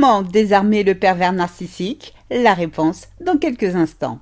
Comment désarmer le pervers narcissique? La réponse dans quelques instants.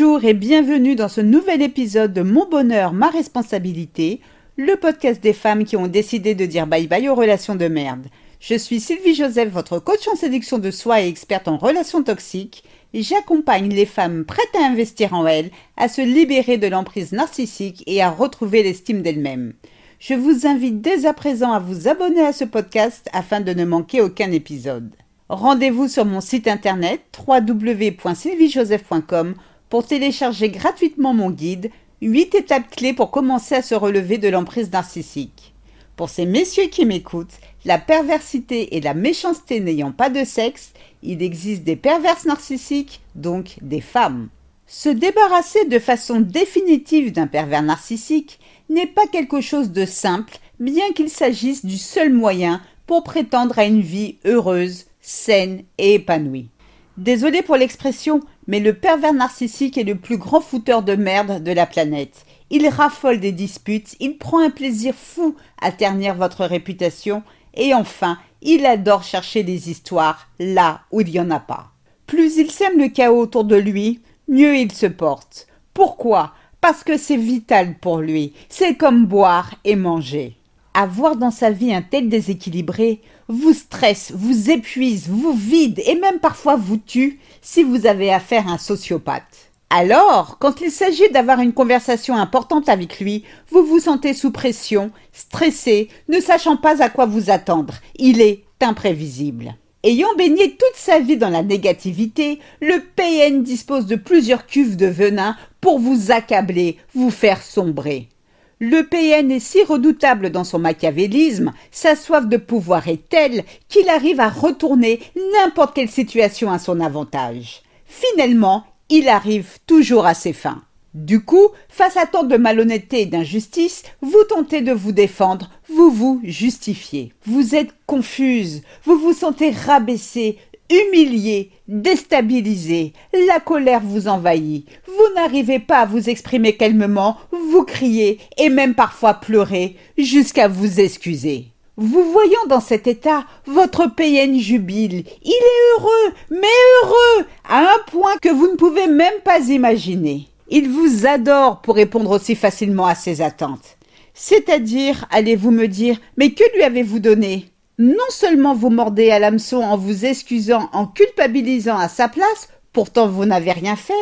Bonjour et bienvenue dans ce nouvel épisode de Mon bonheur, ma responsabilité, le podcast des femmes qui ont décidé de dire bye bye aux relations de merde. Je suis Sylvie Joseph, votre coach en séduction de soi et experte en relations toxiques, et j'accompagne les femmes prêtes à investir en elles, à se libérer de l'emprise narcissique et à retrouver l'estime d'elles-mêmes. Je vous invite dès à présent à vous abonner à ce podcast afin de ne manquer aucun épisode. Rendez-vous sur mon site internet www.sylviejoseph.com pour télécharger gratuitement mon guide 8 étapes clés pour commencer à se relever de l'emprise narcissique. Pour ces messieurs qui m'écoutent, la perversité et la méchanceté n'ayant pas de sexe, il existe des perverses narcissiques, donc des femmes. Se débarrasser de façon définitive d'un pervers narcissique n'est pas quelque chose de simple, bien qu'il s'agisse du seul moyen pour prétendre à une vie heureuse, saine et épanouie. Désolé pour l'expression, mais le pervers narcissique est le plus grand fouteur de merde de la planète. Il raffole des disputes, il prend un plaisir fou à ternir votre réputation, et enfin, il adore chercher des histoires là où il n'y en a pas. Plus il sème le chaos autour de lui, mieux il se porte. Pourquoi? Parce que c'est vital pour lui. C'est comme boire et manger. Avoir dans sa vie un tel déséquilibré vous stresse, vous épuise, vous vide et même parfois vous tue si vous avez affaire à un sociopathe. Alors, quand il s'agit d'avoir une conversation importante avec lui, vous vous sentez sous pression, stressé, ne sachant pas à quoi vous attendre. Il est imprévisible. Ayant baigné toute sa vie dans la négativité, le PN dispose de plusieurs cuves de venin pour vous accabler, vous faire sombrer. Le PN est si redoutable dans son machiavélisme, sa soif de pouvoir est telle qu'il arrive à retourner n'importe quelle situation à son avantage. Finalement, il arrive toujours à ses fins. Du coup, face à tant de malhonnêteté et d'injustice, vous tentez de vous défendre, vous vous justifiez. Vous êtes confuse, vous vous sentez rabaissé, humilié, déstabilisé, la colère vous envahit, n'arrivez pas à vous exprimer calmement, vous criez et même parfois pleurez jusqu'à vous excuser. Vous voyant dans cet état, votre PN jubile. Il est heureux, mais heureux, à un point que vous ne pouvez même pas imaginer. Il vous adore pour répondre aussi facilement à ses attentes. C'est-à-dire, allez-vous me dire, mais que lui avez-vous donné? Non seulement vous mordez à l'hameçon en vous excusant, en culpabilisant à sa place, pourtant vous n'avez rien fait,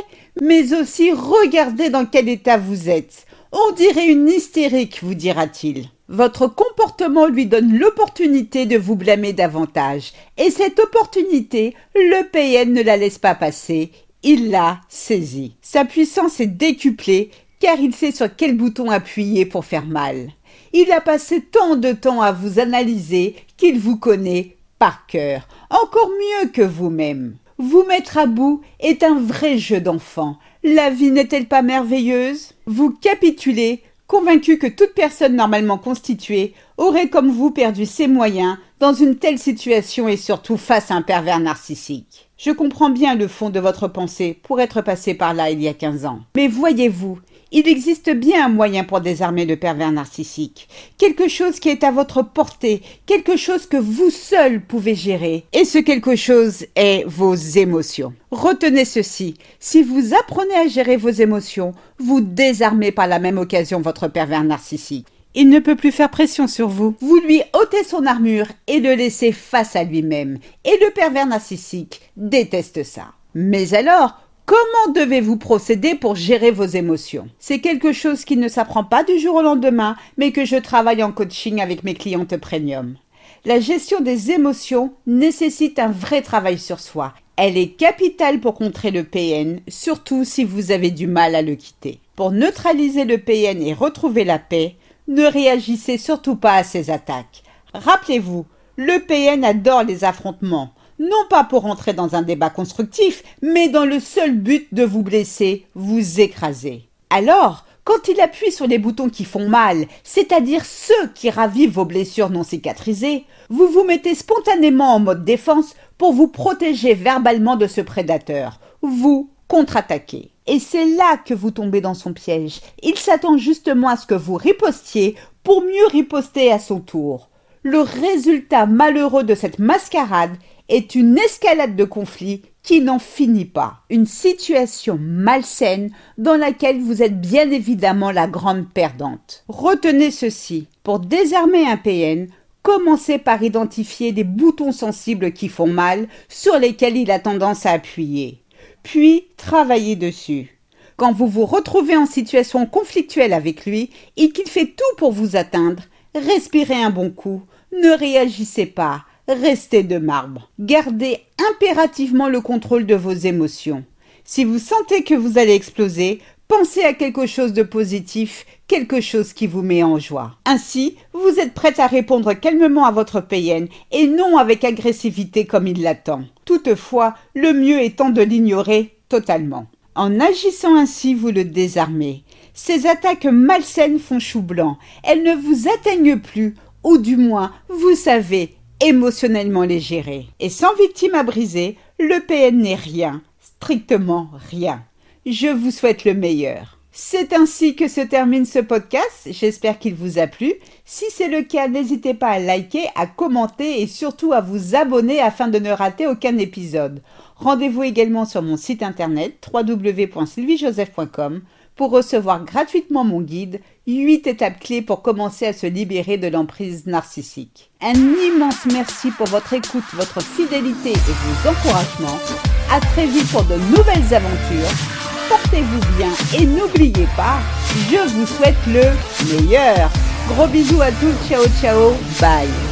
mais aussi regardez dans quel état vous êtes. On dirait une hystérique, vous dira-t-il. Votre comportement lui donne l'opportunité de vous blâmer davantage, et cette opportunité, le PN ne la laisse pas passer, il l'a saisie. Sa puissance est décuplée, car il sait sur quel bouton appuyer pour faire mal. Il a passé tant de temps à vous analyser qu'il vous connaît par cœur, encore mieux que vous-même. Vous mettre à bout est un vrai jeu d'enfant. La vie n'est-elle pas merveilleuse? Vous capitulez, convaincu que toute personne normalement constituée aurait comme vous perdu ses moyens dans une telle situation et surtout face à un pervers narcissique. Je comprends bien le fond de votre pensée pour être passé par là il y a quinze ans. Mais voyez-vous, il existe bien un moyen pour désarmer le pervers narcissique, quelque chose qui est à votre portée, quelque chose que vous seul pouvez gérer. Et ce quelque chose est vos émotions. Retenez ceci, si vous apprenez à gérer vos émotions, vous désarmez par la même occasion votre pervers narcissique. Il ne peut plus faire pression sur vous. Vous lui ôtez son armure et le laissez face à lui-même. Et le pervers narcissique déteste ça. Mais alors, Comment devez-vous procéder pour gérer vos émotions? C'est quelque chose qui ne s'apprend pas du jour au lendemain, mais que je travaille en coaching avec mes clientes premium. La gestion des émotions nécessite un vrai travail sur soi. Elle est capitale pour contrer le PN, surtout si vous avez du mal à le quitter. Pour neutraliser le PN et retrouver la paix, ne réagissez surtout pas à ses attaques. Rappelez-vous, le PN adore les affrontements non pas pour entrer dans un débat constructif, mais dans le seul but de vous blesser, vous écraser. Alors, Quand il appuie sur les boutons qui font mal, c'est-à-dire ceux qui ravivent vos blessures non cicatrisées, vous vous mettez spontanément en mode défense pour vous protéger verbalement de ce prédateur. Vous contre-attaquez. Et c'est là que vous tombez dans son piège. Il s'attend justement à ce que vous ripostiez pour mieux riposter à son tour. Le résultat malheureux de cette mascarade est une escalade de conflits qui n'en finit pas. Une situation malsaine dans laquelle vous êtes bien évidemment la grande perdante. Retenez ceci. Pour désarmer un PN, commencez par identifier des boutons sensibles qui font mal sur lesquels il a tendance à appuyer puis travaillez dessus. Quand vous vous retrouvez en situation conflictuelle avec lui et qu'il fait tout pour vous atteindre, respirez un bon coup, ne réagissez pas, restez de marbre. Gardez impérativement le contrôle de vos émotions. Si vous sentez que vous allez exploser, pensez à quelque chose de positif, quelque chose qui vous met en joie. Ainsi, vous êtes prête à répondre calmement à votre PN et non avec agressivité comme il l'attend. Toutefois, le mieux étant de l'ignorer totalement. En agissant ainsi, vous le désarmez. Ces attaques malsaines font chou blanc. Elles ne vous atteignent plus, ou du moins, vous savez émotionnellement les gérer. Et sans victime à briser, le PN n'est rien, strictement rien. Je vous souhaite le meilleur. C'est ainsi que se termine ce podcast. J'espère qu'il vous a plu. Si c'est le cas, n'hésitez pas à liker, à commenter et surtout à vous abonner afin de ne rater aucun épisode. Rendez-vous également sur mon site internet www.sylviejoseph.com pour recevoir gratuitement mon guide 8 étapes clés pour commencer à se libérer de l'emprise narcissique. Un immense merci pour votre écoute, votre fidélité et vos encouragements. À très vite pour de nouvelles aventures portez-vous bien et n'oubliez pas, je vous souhaite le meilleur. Gros bisous à tous, ciao ciao, bye.